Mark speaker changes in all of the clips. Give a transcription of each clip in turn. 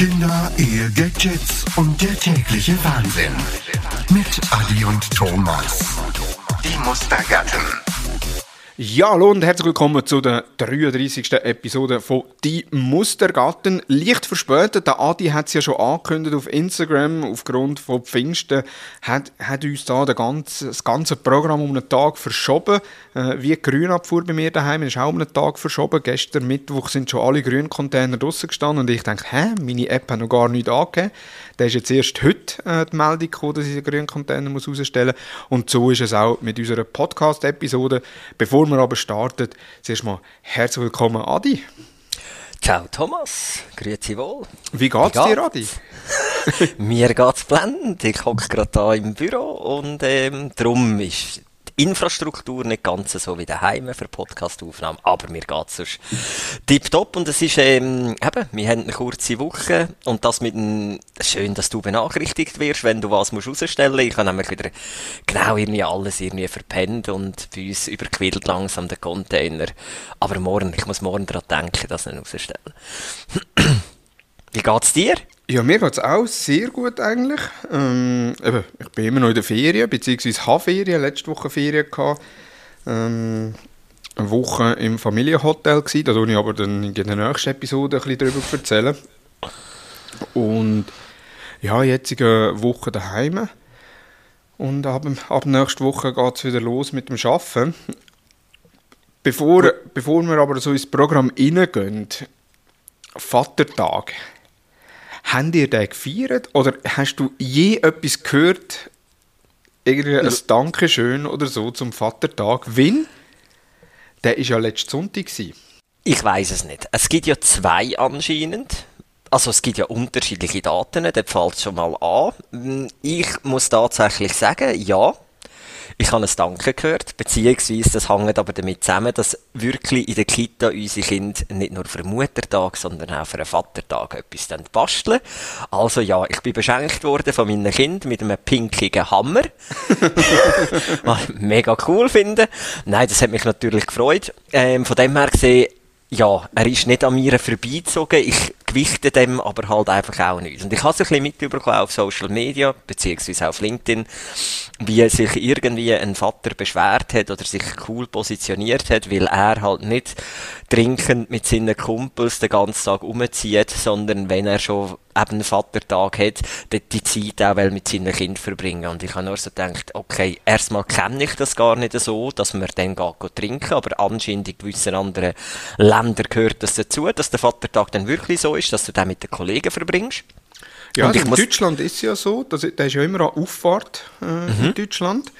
Speaker 1: Kinder, Ehe, Gadgets und der tägliche Wahnsinn. Mit Adi und Thomas. Die Mustergatten.
Speaker 2: Ja, hallo und herzlich willkommen zu der 33. Episode von Die Mustergatten. Leicht verspätet, der Adi hat es ja schon angekündigt auf Instagram, aufgrund von Pfingsten hat, hat uns da der ganze, das ganze Programm um einen Tag verschoben. Äh, wie die Grünabfuhr bei mir daheim ist auch um einen Tag verschoben. Gestern Mittwoch sind schon alle Grüncontainer draussen gestanden und ich denke, hä, meine App hat noch gar nichts angegeben. Da ist jetzt erst heute äh, die Meldung gekommen, dass ich den Grüncontainer muss rausstellen muss. Und so ist es auch mit unserer Podcast-Episode. Bevor wir aber starten, zuerst mal herzlich willkommen, Adi.
Speaker 3: Ciao Thomas, grüezi wohl.
Speaker 2: Wie geht's,
Speaker 3: Wie
Speaker 2: dir, Adi?
Speaker 3: Mir geht's blendend. Ich hocke gerade da im Büro und ähm, darum ist Infrastruktur nicht ganz so wie daheim für Podcastaufnahmen, aber mir geht's sonst tipptopp und es ist ähm, eben, wir haben eine kurze Woche und das mit einem, schön, dass du benachrichtigt wirst, wenn du was musst rausstellen. Ich habe nämlich wieder genau irgendwie alles irgendwie verpennt und bei uns überquillt langsam der Container. Aber morgen, ich muss morgen daran denken, das nicht rausstellen. Wie geht's dir?
Speaker 2: Ja, mir geht es auch sehr gut eigentlich. Ähm, eben, ich bin immer noch in der Ferien, beziehungsweise habe Ferien, letzte Woche Ferien gehabt. Ähm, eine Woche im Familienhotel gewesen, da werde ich aber dann in der nächsten Episode ein bisschen darüber erzählen. Und ja, jetzt eine Woche daheim. Und ab, ab nächster Woche geht es wieder los mit dem Arbeiten. Bevor, bevor wir aber so ins Programm reingehen, Vatertag. Habt ihr den gefeiert? Oder hast du je etwas gehört, irgendwie ein Dankeschön oder so zum Vatertag? Weil, der war ja letzten Sonntag. Gewesen.
Speaker 3: Ich weiß es nicht. Es gibt ja zwei anscheinend. Also es gibt ja unterschiedliche Daten, da fällt es schon mal an. Ich muss tatsächlich sagen, ja, ich habe ein Danke gehört, beziehungsweise das hängt aber damit zusammen, dass wirklich in der Kita unsere Kinder nicht nur für den Muttertag, sondern auch für den Vatertag etwas basteln. Also ja, ich bin beschenkt worden von meinen Kindern mit einem pinkigen Hammer. Was ich mega cool finde. Nein, das hat mich natürlich gefreut. Ähm, von dem her gesehen, ja, er ist nicht an mir vorbeigezogen. Ich gewichte dem aber halt einfach auch nicht. Und ich habe es ein bisschen mitbekommen auf Social Media, beziehungsweise auf LinkedIn, wie sich irgendwie ein Vater beschwert hat oder sich cool positioniert hat, weil er halt nicht trinkend mit seinen Kumpels den ganzen Tag umzieht, sondern wenn er schon eben einen Vatertag hat, dort die Zeit auch mit seinen Kindern verbringen. Und ich habe nur so gedacht, okay, erstmal kenne ich das gar nicht so, dass man dann geht trinken, aber anscheinend in gewissen anderen Ländern gehört das dazu, dass der Vatertag dann wirklich so ist, dass du den mit den Kollegen verbringst.
Speaker 2: Ja, also in Deutschland ist es ja so, dass, der ist ja immer an Auffahrt äh, mhm. in Deutschland,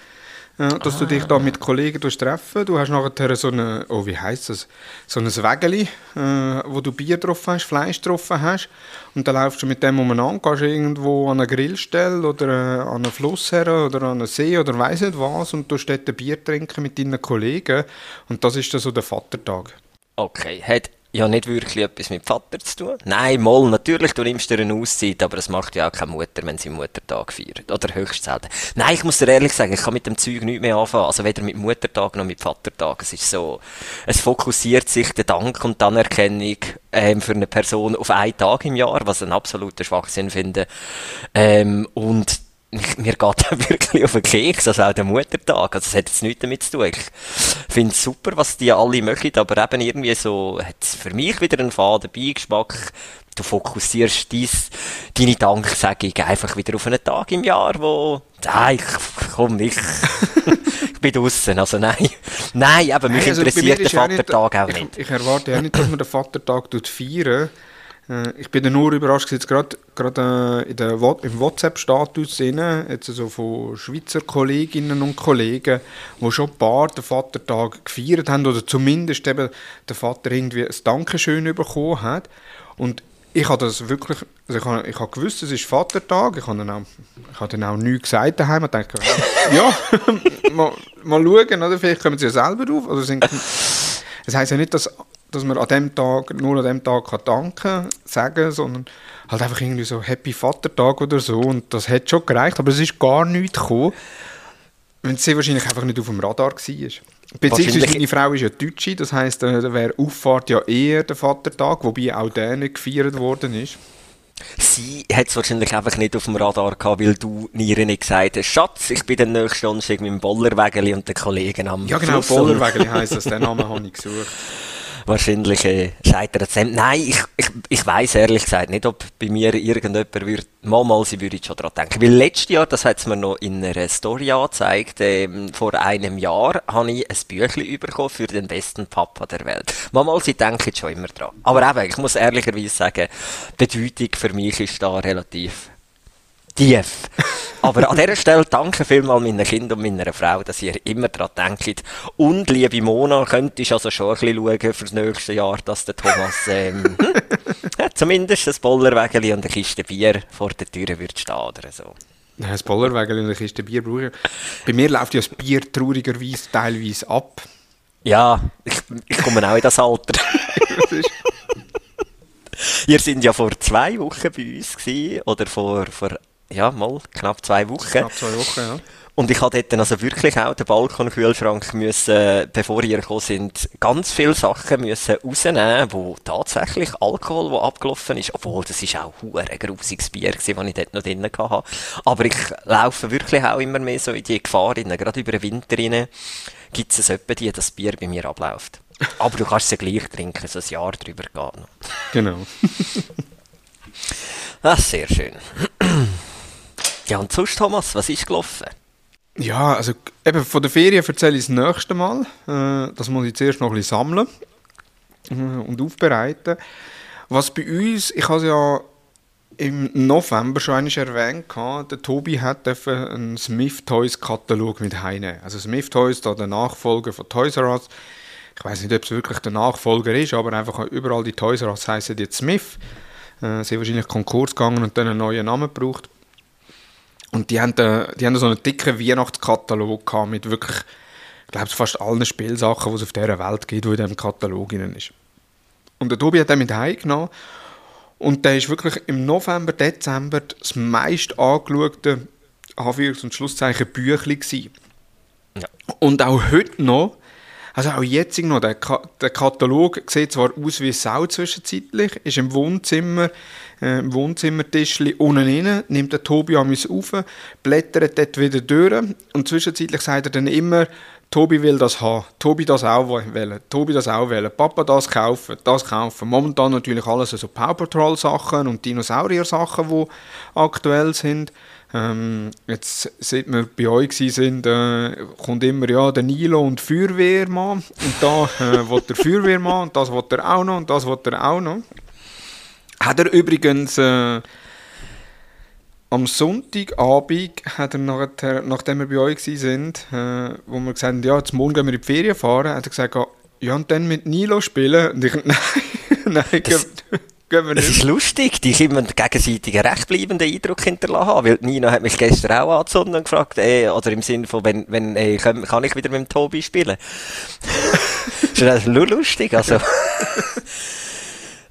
Speaker 2: äh, dass ah. du dich da mit Kollegen treffen Du hast nachher so eine, oh wie heisst das, so ein Wägeli, äh, wo du Bier drauf hast, Fleisch drauf hast und dann laufst du mit dem umeinander, gehst irgendwo an eine Grillstelle oder äh, an einen Fluss her oder an einen See oder weiss nicht was und du dort ein Bier trinken mit deinen Kollegen und das ist dann so der Vatertag.
Speaker 3: Okay, hat ja nicht wirklich etwas mit Vater zu tun. Nein, mal, natürlich, du nimmst dir eine Auszeit, aber es macht ja auch keine Mutter, wenn sie Muttertag feiert. Oder höchst selten. Nein, ich muss dir ehrlich sagen, ich kann mit dem Zeug nicht mehr anfangen. Also weder mit Muttertag noch mit Vatertag. Es ist so, es fokussiert sich der Dank und die Anerkennung ähm, für eine Person auf einen Tag im Jahr, was ein absoluter Schwachsinn finde. Ähm, und mir geht er wirklich auf den Keks, also auch der Muttertag. Also, es hat jetzt nichts damit zu tun. Ich finde es super, was die alle machen, aber eben irgendwie so, hat es für mich wieder einen faden Beigeschmack. Du fokussierst dies, deine Danksagung einfach wieder auf einen Tag im Jahr, wo, nein, komm, ich, ich bin draussen, also nein. Nein, eben, mich also interessiert der Vatertag auch nicht.
Speaker 2: Ich, ich erwarte ja nicht, dass man den Vatertag feiern äh, ich bin nur überrascht, jetzt gerade äh, im WhatsApp-Status also von Schweizer Kolleginnen und Kollegen, die schon ein paar den Vatertag gefeiert haben oder zumindest eben der Vater irgendwie ein Dankeschön bekommen hat. Und ich habe das wirklich, also ich habe, ich habe gewusst, es ist Vatertag, ich habe dann auch, ich habe dann auch nichts gesagt daheim und dachte, ja, mal, mal schauen, oder? vielleicht kommen sie ja selber drauf. Also das heisst ja nicht, dass dass man an dem Tag, nur an dem Tag kann danken sagen, sondern halt einfach irgendwie so Happy Vatertag oder so und das hat schon gereicht, aber es ist gar nichts gekommen, wenn sie wahrscheinlich einfach nicht auf dem Radar war. Beziehungsweise meine Frau ist ja Deutsche, das heisst, da wäre Auffahrt ja eher der Vatertag, wobei auch der nicht gefeiert worden ist.
Speaker 3: Sie hat es wahrscheinlich einfach nicht auf dem Radar gehabt, weil du Nieren nicht gesagt hast, Schatz, ich bin den nächsten Donnerstag mit dem Bollerwägeli und den Kollegen am
Speaker 2: Ja genau. Bollerwägeli heisst das, den Namen habe ich gesucht.
Speaker 3: Wahrscheinlich äh, scheitert es dem. Nein, ich, ich, ich weiss ehrlich gesagt nicht, ob bei mir irgendjemand würde, mal, mal, sie würde schon daran denken. Weil letztes Jahr, das hat es mir noch in einer Story angezeigt, ähm, vor einem Jahr habe ich ein Büchlein bekommen für den besten Papa der Welt. Mal, mal, sie denken schon immer dran. Aber eben, ich muss ehrlicherweise sagen, die Bedeutung für mich ist da relativ tief. Aber an dieser Stelle danke vielmals meinen Kindern und meiner Frau, dass ihr immer daran denkt. Und liebe Mona, könntest also schon ein bisschen schauen für das nächste Jahr, dass der Thomas ähm, hm, zumindest ein Bollerwägeli und eine Kiste Bier vor der Tür wird stehen oder so.
Speaker 2: Ja, das Bollerwägeli und eine Kiste Bier brauche ich. Bei mir läuft ja das Bier traurigerweise teilweise ab.
Speaker 3: Ja, ich, ich komme auch in das Alter. Ihr sind ja vor zwei Wochen bei uns gewesen, oder vor, vor ja, mal knapp zwei Wochen.
Speaker 2: Knapp zwei Wochen, ja.
Speaker 3: Und ich hatte dort dann also wirklich auch den Balkonkühlschrank müssen, bevor ihr gekommen sind, ganz viele Sachen müssen rausnehmen, wo tatsächlich Alkohol, wo abgelaufen ist, obwohl das ist auch ein grusiges Bier gewesen, das ich dort noch drin hatte. Aber ich laufe wirklich auch immer mehr so in die Gefahr rein, gerade über den Winter rein, gibt es etwa die, dass das Bier bei mir abläuft. Aber du kannst es ja gleich trinken, so ein Jahr drüber gehen.
Speaker 2: Genau.
Speaker 3: Ah, sehr schön. Ja, und sonst, Thomas, was ist gelaufen?
Speaker 2: Ja, also eben von der Ferien erzähle ich das nächste Mal. Äh, das muss ich zuerst noch ein bisschen sammeln äh, und aufbereiten. Was bei uns, ich habe es ja im November schon einmal erwähnt, der Tobi hat einen Smith Toys Katalog mit heine. Also Smith Toys, da der Nachfolger von Toys R Us. Ich weiß nicht, ob es wirklich der Nachfolger ist, aber einfach überall die Toys R Us heißen jetzt Smith. Äh, sie sind wahrscheinlich Konkurs gegangen und dann einen neuen Namen gebraucht. Und die haben, da, die haben da so einen dicken Weihnachtskatalog gehabt mit wirklich, ich glaube, fast allen Spielsachen, die es auf dieser Welt gibt, die in diesem Katalog drin ist. Und der Tobi hat den mit heimgenommen und der ist wirklich im November, Dezember das meist angeschaute Anführungs- und Schlusszeichen Büchli gewesen.
Speaker 3: Ja.
Speaker 2: Und auch heute noch, also auch jetzt noch, der, Ka der Katalog sieht zwar aus wie Sau zwischenzeitlich, ist im Wohnzimmer, äh, im Wohnzimmertischli unten rein, nimmt der Tobi an mich auf, blättert dort wieder durch und zwischenzeitlich sagt er dann immer, Tobi will das haben, Tobi das auch wählen, Tobi das auch wählen, Papa das kaufen, das kaufen. Momentan natürlich alles so Paw Patrol Sachen und Dinosaurier Sachen, die aktuell sind. Ähm, jetzt, seit wir bei euch sind, äh, kommt immer ja, der Nilo und der Feuerwehrmann. Und da äh, will der Feuerwehrmann und das will er auch noch und das will er auch noch. Hat er übrigens äh, am Sonntagabend, hat er nachher, nachdem wir bei euch sind, äh, wo wir gesagt haben, ja, jetzt morgen gehen wir in die Ferien fahren, hat er gesagt, ja, und dann mit Nilo spielen. Und ich, nein, nein,
Speaker 3: Das- Es ist lustig, die immer einen gegenseitigen rechtbleibenden Eindruck hinterlassen weil Nina hat mich gestern auch angezündet und gefragt, äh, oder im Sinne von, wenn, wenn, äh, kann, kann ich wieder mit dem Tobi spielen? das ist nur lustig, also.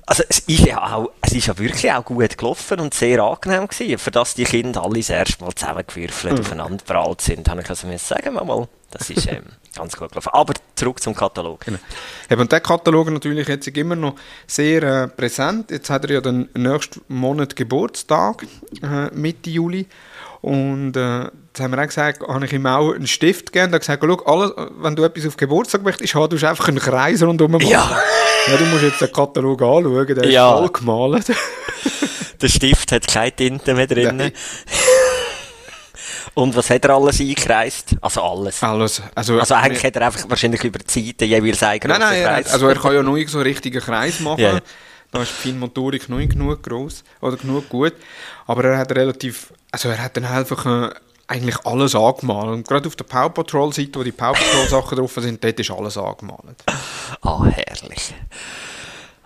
Speaker 3: Also, es ist ja auch, es ist ja wirklich auch gut gelaufen und sehr angenehm gewesen, für das die Kinder alle das erste Mal zusammengewürfelt aufeinander prallt sind, habe ich also sagen, mal, das ist ähm, ganz gut gelaufen. Aber zurück zum Katalog.
Speaker 2: Genau. Eben, und der Katalog natürlich jetzt immer noch sehr äh, präsent. Jetzt hat er ja den nächsten Monat Geburtstag, äh, Mitte Juli. Und äh, jetzt haben wir auch gesagt, habe ich ihm auch einen Stift gegeben. Er hat gesagt, schau, alles, wenn du etwas auf Geburtstag möchtest haben, du einfach einen Kreis rundherum machen.
Speaker 3: Ja.
Speaker 2: ja. Du musst jetzt den Katalog anschauen, der ist
Speaker 3: Ja.
Speaker 2: voll gemalt.
Speaker 3: Der Stift hat keine Tinte mehr drin.
Speaker 2: Nein.
Speaker 3: Und was hat er alles eingekreist? Also alles.
Speaker 2: Alles. Also,
Speaker 3: Also eigentlich hat er einfach wahrscheinlich über die Seiten jeweils einen
Speaker 2: Nein,
Speaker 3: grossen
Speaker 2: nein, hat,
Speaker 3: Kreis.
Speaker 2: also er kann ja nicht so einen richtigen Kreis machen.
Speaker 3: Ja.
Speaker 2: Da ist die Feinmotorik noch nicht genug groß oder genug gut. Aber er hat relativ, also er hat dann einfach äh, eigentlich alles angemalt. Und gerade auf der Power Patrol Seite, wo die Power Patrol Sachen drauf sind, dort ist alles angemalt.
Speaker 3: Ah, herrlich.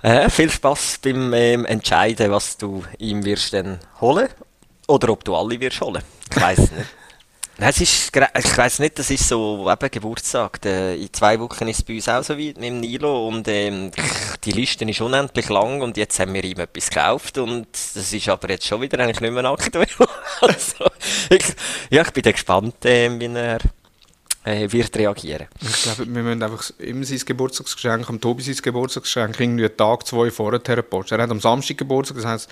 Speaker 3: Äh, viel Spaß beim ähm, Entscheiden, was du ihm wirst dann holen. Oder ob du alle wirst holen. Ich weiß nicht. Nein, es ist, ich weiß nicht, das ist so eben Geburtstag. In zwei Wochen ist es bei uns auch so weit mit dem Nilo und ähm, die Liste ist unendlich lang und jetzt haben wir ihm etwas gekauft und das ist aber jetzt schon wieder eigentlich nicht mehr aktuell. also, ich, ja, ich bin gespannt, ähm, wie er äh, wird reagieren.
Speaker 2: Ich glaube, wir müssen einfach ihm sein Geburtstagsgeschenk, am Tobi sein Geburtstagsgeschenk irgendwie einen Tag, zwei vorher posten. Er hat am Samstag Geburtstag, das heisst,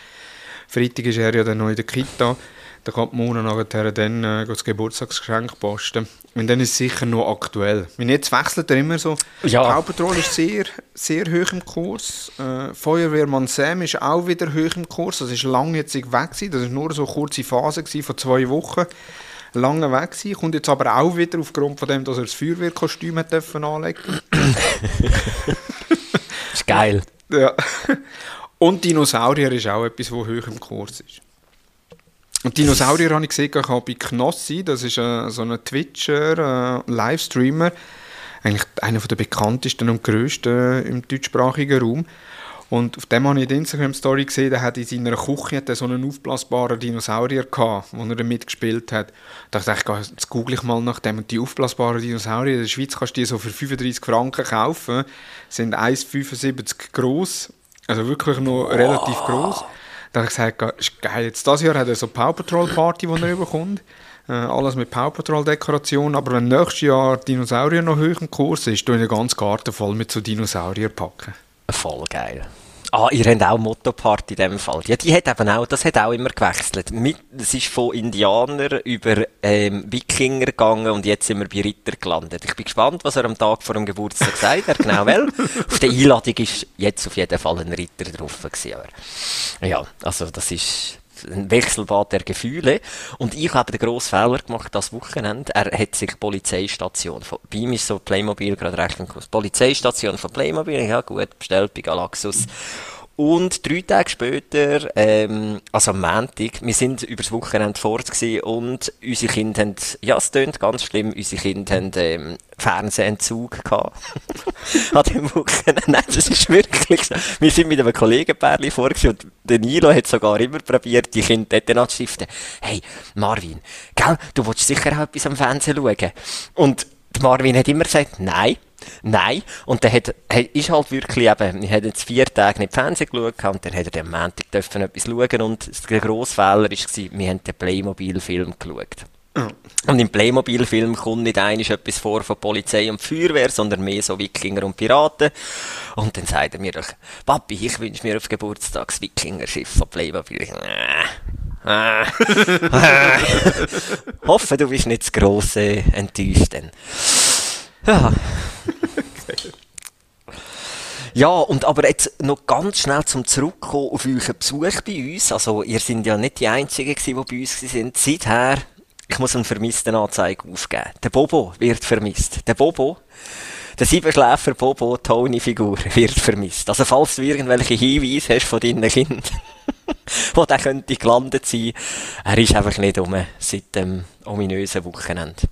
Speaker 2: Freitag ist er ja dann noch in der Kita. Da kann die Mona nachher dann äh, das Geburtstagsgeschenk posten. Und dann ist es sicher noch aktuell. Wenn jetzt wechselt er immer so.
Speaker 3: Ja.
Speaker 2: Die Hauptpatrol ist sehr, sehr hoch im Kurs. Äh, Feuerwehrmann Sam ist auch wieder hoch im Kurs. Das ist lange jetzt weg gewesen. Das war nur so eine kurze Phase gewesen, von zwei Wochen. Lange weg gewesen. Kommt jetzt aber auch wieder aufgrund von dem, dass er das Feuerwehrkostüm hat dürfen anlegen.
Speaker 3: ist geil.
Speaker 2: Ja. Und Dinosaurier ist auch etwas, was hoch im Kurs ist. Und Dinosaurier habe ich gesehen, ich habe bei Knossi, das ist äh, so ein Twitcher, äh, Livestreamer, eigentlich einer der bekanntesten und grössten im deutschsprachigen Raum. Und auf dem habe ich der Instagram-Story gesehen, der hat in seiner Küche hat so einen aufblasbaren Dinosaurier gehabt, wo er mitgespielt hat. Da dachte ich, jetzt google ich mal nach dem. Und die aufblasbaren Dinosaurier, in der Schweiz kannst du die so für 35 Franken kaufen, sind 1,75 groß, also wirklich noch wow. relativ groß. Da habe ich gesagt, ist geil. Jetzt dieses Jahr hat er so eine Power Patrol Party, die er bekommt. Äh, alles mit Power Patrol Dekoration. Aber wenn nächstes Jahr Dinosaurier noch hoch im Kurs ist, tue ich den ganzen Garten voll mit so Dinosaurier packen.
Speaker 3: Voll geil. Ah, ihr habt auch Motto-Party in dem Fall. Ja, die hat eben auch, das hat auch immer gewechselt. Es ist von Indianer über ähm, Wikinger gegangen und jetzt sind wir bei Ritter gelandet. Ich bin gespannt, was er am Tag vor dem Geburtstag sagt, er genau will. Auf der Einladung ist jetzt auf jeden Fall ein Ritter drauf gewesen. Aber, ja, also das ist, ein Wechselbad der Gefühle. Und ich habe den grossen Fehler gemacht das Wochenende. Er hat sich Polizeistation von, bei ihm ist so Playmobil gerade recht groß. Polizeistation von Playmobil, ja gut, bestellt bei Galaxus. Und drei Tage später, ähm, also am Montag, wir sind übers Wochenende fort und unsere Kinder haben, ja, es tönt ganz schlimm, unsere Kinder haben ähm, Fernsehentzug gehabt. An dem Wochenende. Nein, das ist wirklich so. Wir sind mit einem Kollegenpärchen vor und der Nilo hat sogar immer probiert, die Kinder dort anzustiften. Hey, Marvin, gell, du willst sicher auch etwas am Fernsehen schauen. Und Marvin hat immer gesagt, nein. Nein. Und dann hat, ist halt wirklich eben, wir haben jetzt vier Tage nicht Fernsehen geschaut und dann hat er am Montag dürfen etwas schauen und der grosse Fehler war, wir haben den Playmobil-Film geschaut. Und im Playmobil-Film kommt nicht einiges etwas vor von Polizei und Feuerwehr, sondern mehr so Wikinger und Piraten. Und dann sagt er mir doch, Papi, ich wünsche mir auf Geburtstag das Wikinger-Schiff von Playmobil. Äh, äh, Hoffe, du bist nicht zu gross äh, enttäuscht. Denn. Ja. Ja, und aber jetzt noch ganz schnell zum Zurückkommen auf euren Besuch bei uns. Also, ihr seid ja nicht die Einzigen die bei uns sind. Seither, ich muss eine Vermisstenanzeige aufgeben. Der Bobo wird vermisst. Der Bobo, der Siebenschläfer Bobo Tony-Figur wird vermisst. Also, falls du irgendwelche Hinweise hast von deinen Kindern, wo der könnte gelandet sein, er ist einfach nicht um seit dem ominösen Wochenende.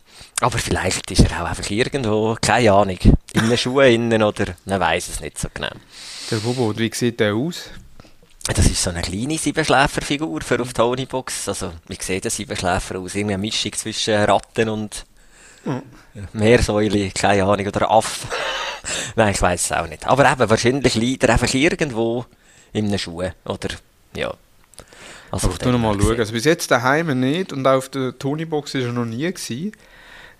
Speaker 3: Aber vielleicht ist er auch einfach irgendwo, keine Ahnung, in den Schuhen innen oder man weiß es nicht so genau.
Speaker 2: Der Bobo, wie sieht der aus?
Speaker 3: Das ist so eine kleine Siebenschläferfigur für auf Tonybox. Also, wie sieht der Siebenschläfer aus? Irgendwie eine Mischung zwischen Ratten und mhm. Meersäule, keine Ahnung, oder Aff. Nein, ich weiß es auch nicht. Aber eben, wahrscheinlich liegt er einfach irgendwo in den Schuhen, oder, ja.
Speaker 2: Also Aber ich noch mal schauen. Also bis jetzt daheim nicht und auch auf der Tonybox ist er noch nie gewesen.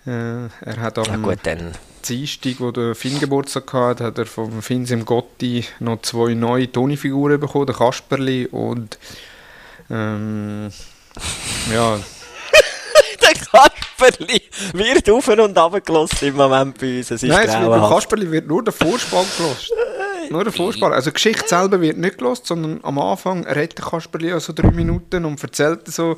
Speaker 2: Äh, er hat am
Speaker 3: ja, gut, dann.
Speaker 2: Dienstag, wo der Finn Geburtstag hatte, hat er vom Finsim Gotti noch zwei neue Toni-Figuren bekommen, der Kasperli und ähm, ja.
Speaker 3: der Kasperli wird auf und ab gelassen im Moment bei uns. Es
Speaker 2: ist Nein, es wird, Kasperli wird nur der Vorspann gelassen. Nur der Vorspann. Also die Geschichte selber wird nicht gelost, sondern am Anfang redet Kasperli so drei Minuten und erzählt so,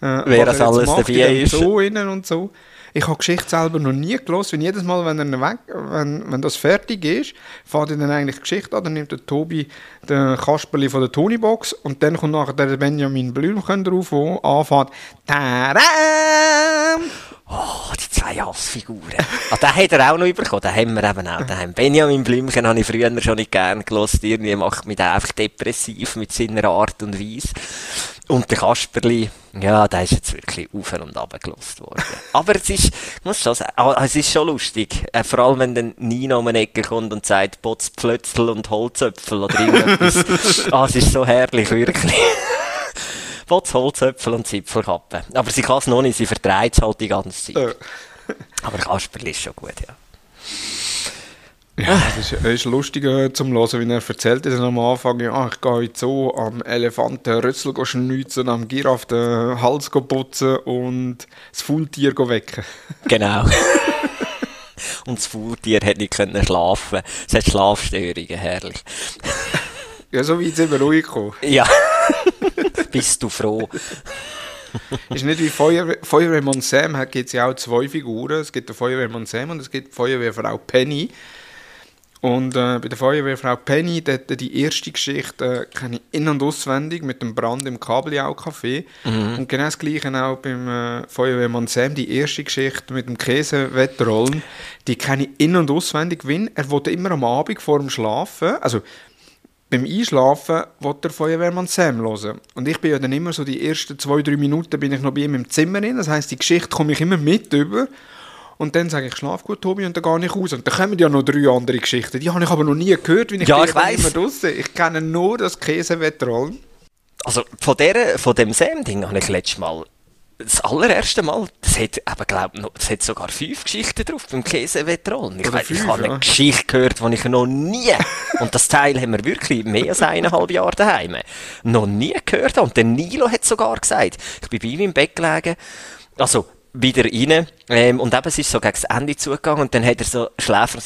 Speaker 3: äh, wer das alles dabei ist.
Speaker 2: So innen und so. Ich habe Geschichte selber noch nie gelesen. Und jedes Mal, wenn, er weg, wenn, wenn das fertig ist, fährt er dann eigentlich Geschichte an. Dann nimmt der Tobi den Kasperli von der Tonybox und dann kommt nachher der Benjamin Blümchen drauf, der anfängt. Tadam!
Speaker 3: Oh, die zwei Hassfiguren. ah, den hat er auch noch bekommen. Den haben wir eben auch daheim. Benjamin Blümchen habe ich früher schon nicht gern gelassen. Irgendwie macht mich einfach depressiv mit seiner Art und Weise. Und der Kasperli, ja, der ist jetzt wirklich auf und ab gelost worden. Aber es ist, ich muss schon sagen, ah, es ist schon lustig. Äh, vor allem, wenn dann Nina um eine Ecke kommt und sagt, Botz, Pflötzl und Holzöpfel oder irgendetwas. ah, es ist so herrlich, wirklich. Botz, Holzöpfel und Zipfelkappe. Aber sie kann es noch nicht, sie vertreibt es halt die ganze Zeit. Aber Kasperli ist schon gut, ja.
Speaker 2: Ja, es ist, ist lustig äh, zum Hören, wie er erzählt hat am Anfang, ja, ich gehe jetzt so am Elefanten Rüssel schnitzen, am Giraffe den Hals putzen und das Faultier wecken.
Speaker 3: Genau. und das Faultier hat nicht können schlafen. Es hat Schlafstörungen, herrlich.
Speaker 2: ja, so weit sind wir ruhig gekommen.
Speaker 3: Ja. Bist du froh?
Speaker 2: ist nicht wie Feuerwehr, Feuerwehrmann Sam, gibt es ja auch zwei Figuren. Es gibt den Feuerwehrmann Sam und es gibt die Feuerwehrfrau Penny. Und äh, bei der Feuerwehrfrau Penny, dort, die erste Geschichte äh, kenne ich in- und auswendig mit dem Brand im Kabeljau-Café. Mhm. Und genau das Gleiche auch beim äh, Feuerwehrmann Sam, die erste Geschichte mit dem Käsewettrollen, die kenne ich in- und auswendig. Wenn er wollte immer am Abend vor dem Schlafen, also beim Einschlafen wollte der Feuerwehrmann Sam hören. Und ich bin ja dann immer so die ersten zwei, drei Minuten bin ich noch bei ihm im Zimmer drin. Das heißt, die Geschichte komme ich immer mit über. Und dann sage ich, schlaf gut, Tobi, und dann gehe ich raus. Und dann kommen ja noch drei andere Geschichten. Die habe ich aber noch nie gehört, wie ich
Speaker 3: ja, ich weiss.
Speaker 2: draussen. Ich kenne nur das Käsewettrollen.
Speaker 3: Also von, der, von dem Sam-Ding habe ich letztes Mal das allererste Mal, das hat, eben, glaub, das hat sogar fünf Geschichten drauf beim Käsewettrollen. Ich, fünf, ich habe eine ja. Geschichte gehört, die ich noch nie, und das Teil haben wir wirklich mehr als eineinhalb Jahre daheim, noch nie gehört. Und der Nilo hat sogar gesagt, ich bin bei ihm im Bett gelegen, also wieder rein. Ähm, und eben, es ist so gegen das Ende zugegangen und dann hat er so Schläfer.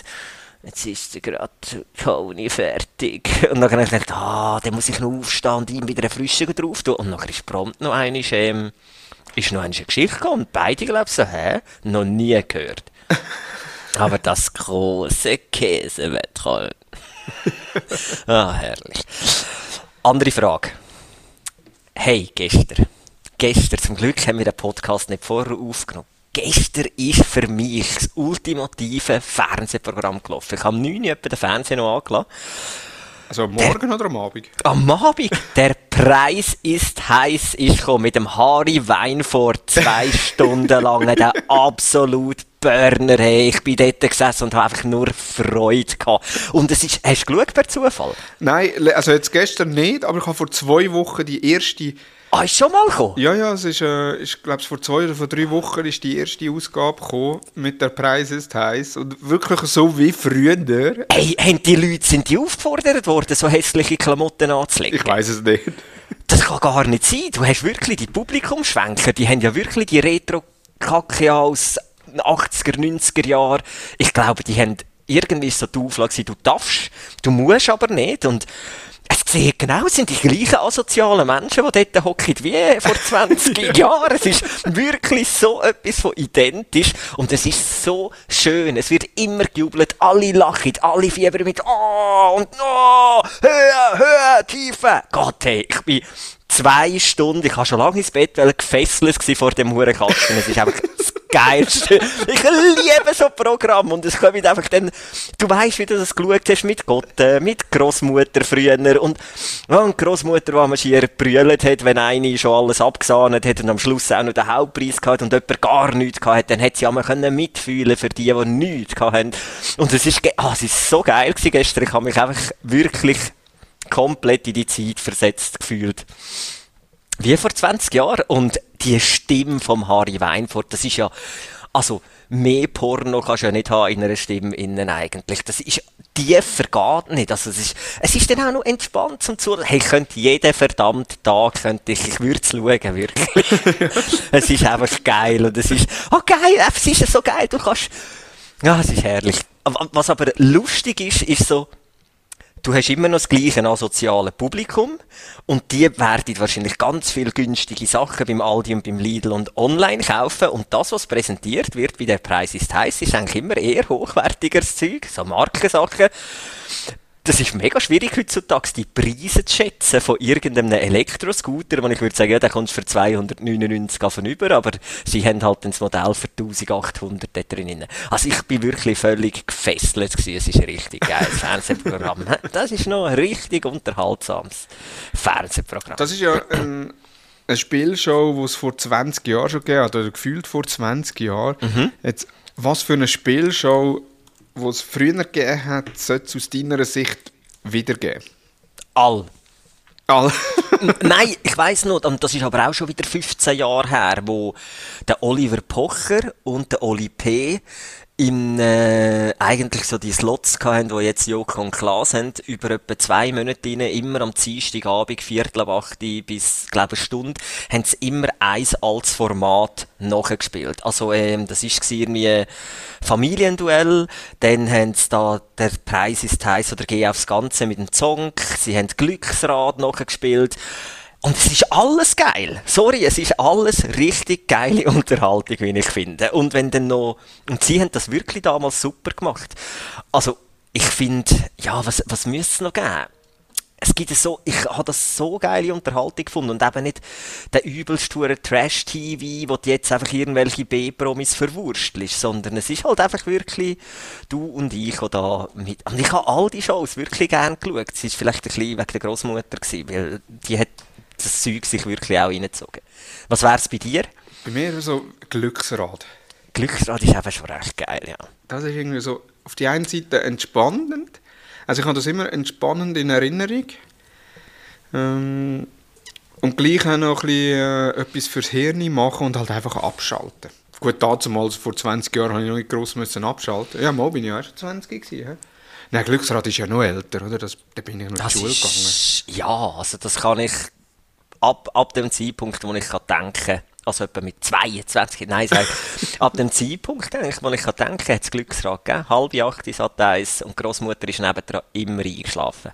Speaker 3: Jetzt ist er gerade Tony fertig. Und dann habe ich gedacht, ah, dann muss ich noch aufstehen und ihm wieder eine Frische drauf tun. Und dann ist prompt noch eine, ähm, ist noch eine Geschichte gekommen. Und beide, glaube ich, so, hä? Noch nie gehört. Aber das große Käsewettrollen. ah, herrlich. Andere Frage. Hey, gestern gestern, zum Glück haben wir den Podcast nicht vorher aufgenommen. Gestern ist für mich das ultimative Fernsehprogramm gelaufen. Ich habe 9 Uhr den Fernseher noch angelassen.
Speaker 2: Also am Morgen der, oder am Abend?
Speaker 3: Am Abend. Der Preis ist heiß ist gekommen mit dem Harry Wein vor zwei Stunden lang. Der absolut Burner. Hey, ich bin dort gesessen und habe einfach nur Freude gehabt. Und es ist, hast du geschaut per Zufall?
Speaker 2: Nein, also jetzt gestern nicht, aber ich habe vor zwei Wochen die erste
Speaker 3: Ah, ist schon mal gekommen?
Speaker 2: Ja, ja, es ist, äh, ich glaube, vor zwei oder vor drei Wochen ist die erste Ausgabe gekommen mit der Preis ist heiß und wirklich so wie früher.
Speaker 3: Ey, haben die Leute, sind die aufgefordert worden, so hässliche Klamotten anzulegen?
Speaker 2: Ich weiß es nicht.
Speaker 3: Das kann gar nicht sein. Du hast wirklich die Publikumschwenker, die haben ja wirklich die Retro-Kacke aus 80er, 90er Jahren. Ich glaube, die haben irgendwie so die Auflage, du darfst, du musst aber nicht und sieht genau, es sind die gleichen asozialen Menschen, die dort hocken wie vor 20 Jahren. Es ist wirklich so etwas von identisch und es ist so schön. Es wird immer gejubelt, alle lachen, alle fiebern mit «Oh!» und «Oh!» «Höher, höher, tiefer!» Gott, hey, ich bin zwei Stunden, ich habe schon lange ins Bett gefesselt vor dem Hurenkasten. Es ist einfach das Geilste. Ich liebe so Programme und es kommt einfach dann, du weißt, wie du das geschaut hast mit Gott, äh, mit Großmutter früher und, ja, und Großmutter, die man schier brüllt hat, wenn eine schon alles abgesahnet hat und am Schluss auch noch den Hauptpreis gehabt und jemand gar nichts gehabt hat, dann hat sie auch mal können mitfühlen für die, die nichts gehabt haben. Und es ist, ah, es ist so geil gewesen gestern. Ich habe mich einfach wirklich komplett in die Zeit versetzt gefühlt. Wie vor 20 Jahren. Und die Stimme vom Harry Weinfurt, das ist ja, also, mehr Porno kannst du ja nicht haben in einer Stimme innen eigentlich. Das ist, tiefer geht nicht. Also, es ist, es ist dann auch noch entspannt zum Zuhören. Hey, ich könnte jeden verdammten Tag, könnte ich, ich würde es schauen, wirklich. es ist einfach geil und es ist, oh geil, es ist so geil, du kannst, ja, es ist herrlich. Was aber lustig ist, ist so, du hast immer noch das gleiche asoziale Publikum und die werden wahrscheinlich ganz viel günstige Sachen beim Aldi und beim Lidl und online kaufen. Und das, was präsentiert wird, wie der Preis ist heiß, ist eigentlich immer eher hochwertigeres Zeug, so Markensachen das ist mega schwierig heutzutage, die Preise zu schätzen von irgendeinem Elektroscooter, wo ich würde sagen, ja, der kommt für 299 auf über, aber sie haben halt das Modell für 1800 da drin. Also ich bin wirklich völlig gefesselt gewesen. Es ist ein richtig geiles Fernsehprogramm. Das ist noch ein richtig unterhaltsames Fernsehprogramm.
Speaker 2: Das ist ja ein, eine Spielshow, die es vor 20 Jahren schon gegeben hat, oder gefühlt vor 20 Jahren. Mhm. Jetzt, was für eine Spielshow die es früher gegeben hat, sollte es aus deiner Sicht wiedergeben?
Speaker 3: All.
Speaker 2: All.
Speaker 3: Nein, ich weiß noch, und das ist aber auch schon wieder 15 Jahre her, wo der Oliver Pocher und der Oli P. in, äh, eigentlich so die Slots hatten, die jetzt Joko und Klaas haben, über etwa zwei Monate rein, immer am Dienstagabend, Viertel ab 8 bis, glaube eine Stunde, haben sie immer eins als Format nachgespielt. Also, ähm, das ist irgendwie Familienduell, dann haben sie da, der Preis ist heiß oder geh aufs Ganze mit dem Song, sie haben Glücksrad nachgespielt, und es ist alles geil. Sorry, es ist alles richtig geile Unterhaltung, wie ich finde. Und wenn dann noch, und sie haben das wirklich damals super gemacht. Also, ich finde, ja, was, was müsste es noch geben? Es gibt so, ich habe das so geile Unterhaltung gefunden und eben nicht der übelsture Trash-TV, wo du jetzt einfach irgendwelche B-Promis verwurstelst, sondern es ist halt einfach wirklich du und ich da mit. Und ich habe all die Shows wirklich gern geschaut. Es war vielleicht ein bisschen wegen der Großmutter gewesen, weil die hat das Zeug sich wirklich auch reingezogen. Was wäre es bei dir?
Speaker 2: Bei mir so Glücksrad.
Speaker 3: Glücksrad ist eben schon recht geil, ja.
Speaker 2: Das ist irgendwie so auf die einen Seite entspannend. Also ich habe das immer entspannend in Erinnerung. Ähm, und gleich auch noch ein bisschen, äh, etwas fürs Hirn machen und halt einfach abschalten. Gut, damals, vor 20 Jahren, habe ich noch nicht gross müssen abschalten. Ja, mal bin ich auch schon 20 gewesen. Nein, Glücksrad ist ja noch älter, oder? Das, da bin ich noch in die Schule
Speaker 3: ist, gegangen. Ja, also das kann ich ab, ab dem Zeitpunkt, wo ich kann denken also etwa mit 22, nein, sag, ab dem Zeitpunkt, eigentlich, wo ich kann denken hat es Glücksrad gegeben, halb acht ist Sat 1 und die Großmutter ist nebendran immer eingeschlafen.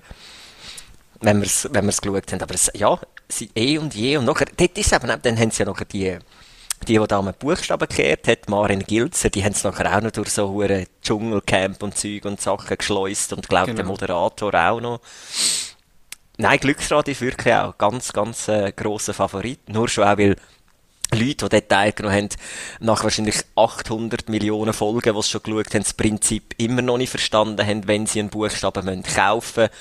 Speaker 3: Wenn wir es wenn geschaut haben. Aber es, ja, sie, eh und je und nachher, dort ist eben, dann haben sie ja noch die, die, die da mit Buchstaben gekehrt hat, Marin Gilzer, die haben es nachher auch noch durch so ein Dschungelcamp und Zeug und Sachen geschleust und glaubt genau. der Moderator auch noch. Nein, Glücksrad ist wirklich auch ganz, ganz äh, grosser Favorit. Nur schon auch, weil Leute, die dort teilgenommen haben, nach wahrscheinlich 800 Millionen Folgen, die sie schon geschaut haben, das Prinzip immer noch nicht verstanden haben, wenn sie einen Buchstaben kaufen müssen.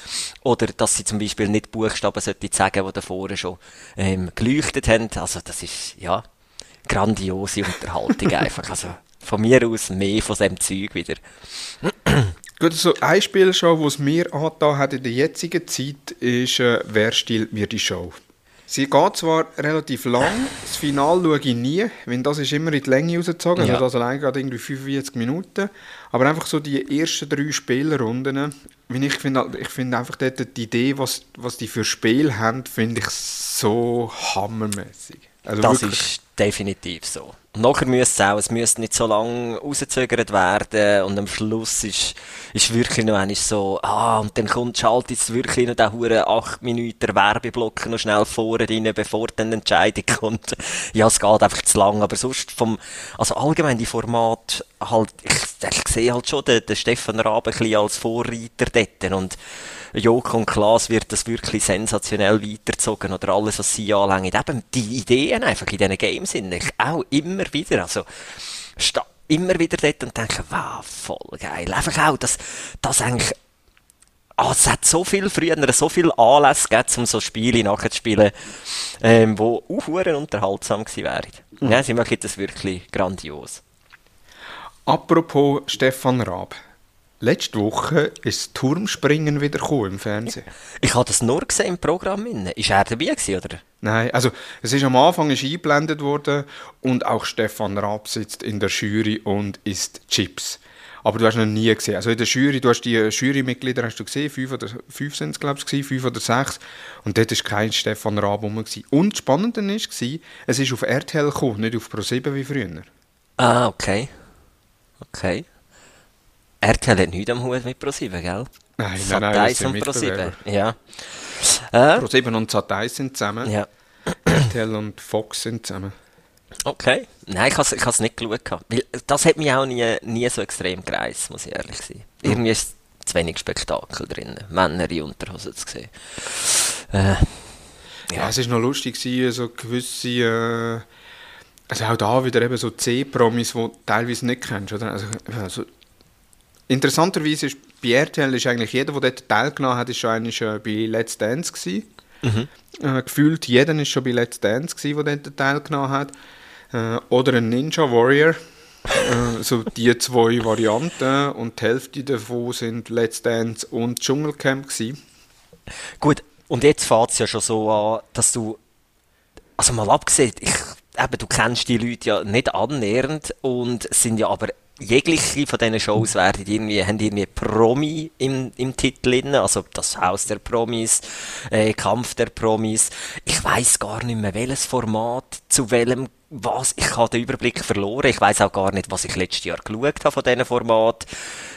Speaker 3: Oder dass sie zum Beispiel nicht Buchstaben sollten sagen, die davor schon ähm, geleuchtet haben. Also das ist, ja, grandiose Unterhaltung einfach. Also von mir aus mehr von diesem Zeug wieder.
Speaker 2: Gut, so ein Spielshow, das es mir angetan hat in der jetzigen Zeit, ist äh, «Wer stiehlt mir die Show?». Sie geht zwar relativ lang, das Finale schaue ich nie, weil das ist immer in die Länge rausgezogen, ja. also das allein geht irgendwie 45 Minuten, aber einfach so die ersten drei Spielrunden, ich finde ich find einfach dort die Idee, was, was die für Spiel haben, finde ich so hammermäßig.
Speaker 3: Also das wirklich. ist definitiv so. Und nachher müsste es auch, es müsste nicht so lange rausgezögert werden und am Schluss ist, ist wirklich noch einmal so, ah, und dann kommt, schaltet es wirklich noch den huren 8 Minuten Werbeblock noch schnell vorne rein, bevor dann die Entscheidung kommt. Ja, es geht einfach zu lang, aber sonst vom, also allgemein die Format halt, ich, ich sehe halt schon den, den Stefan Raab ein bisschen als Vorreiter dort und Joko und Klaas wird das wirklich sensationell weitergezogen oder alles, was sie anlängen. Eben die Ideen einfach in diesen Games sind auch immer wieder, also immer wieder dort und denke, wow, voll geil. Einfach auch, dass das eigentlich Ah, es hat so viel früher, so viel Anlässe gegeben, um so Spiele nachzuspielen, ähm, die auch unterhaltsam gewesen wären. Mhm. Ja, sie machen das wirklich grandios.
Speaker 2: Apropos Stefan Raab. Letzte Woche ist das Turmspringen wieder im Fernsehen.
Speaker 3: Ich habe das nur gesehen im Programm. Ist er dabei gewesen, oder?
Speaker 2: Nein, also es ist am Anfang ist eingeblendet worden und auch Stefan Raab sitzt in der Jury und isst Chips. Aber du hast noch nie gesehen. Also in der Jury, du hast die Jurymitglieder hast du gesehen, fünf oder fünf sind es glaube ich, fünf oder sechs. Und dort war kein Stefan Raab rum. Und das Spannende war, es ist auf RTL gekommen, nicht auf Pro7 wie früher.
Speaker 3: Ah, okay. Okay. RTL hat nichts am Hut mit Pro7, gell?
Speaker 2: Nein, nein, nein, das
Speaker 3: sind Pro7. Ja.
Speaker 2: Äh? Pro7 und Sat1 sind zusammen. Ja. RTL und Fox sind zusammen.
Speaker 3: Okay. Nein, ich habe es nicht geschaut. Weil das hat mich auch nie, nie so extrem gereist, muss ich ehrlich sein. Irgendwie ist zu wenig Spektakel drin, Männer in Unterhosen zu sehen. Äh,
Speaker 2: ja. ja. es war noch lustig, so gewisse... Äh, also auch da wieder eben so C-Promis, die du teilweise nicht kennst. Oder? Also, also Interessanterweise ist bei RTL ist eigentlich jeder, der dort teilgenommen hat, ist schon eigentlich äh, bei Let's Dance gewesen. Mhm. Äh, gefühlt jeder ist schon bei Let's Dance gewesen, der dort teilgenommen hat. Äh, oder ein Ninja Warrior. äh, so die zwei Varianten und die Hälfte davon sind Let's Dance und Dschungelcamp gewesen.
Speaker 3: Gut, und jetzt fängt es ja schon so an, dass du, also mal abgesehen, ich, eben, du kennst die Leute ja nicht annähernd und sind ja aber jegliche von diesen Shows werden irgendwie, haben irgendwie Promi im, im Titel drin, also das Haus der Promis, äh, Kampf der Promis. Ich weiß gar nicht mehr, welches Format, zu welchem, was, ich habe den Überblick verloren. Ich weiß auch gar nicht, was ich letztes Jahr geschaut habe von diesen Format.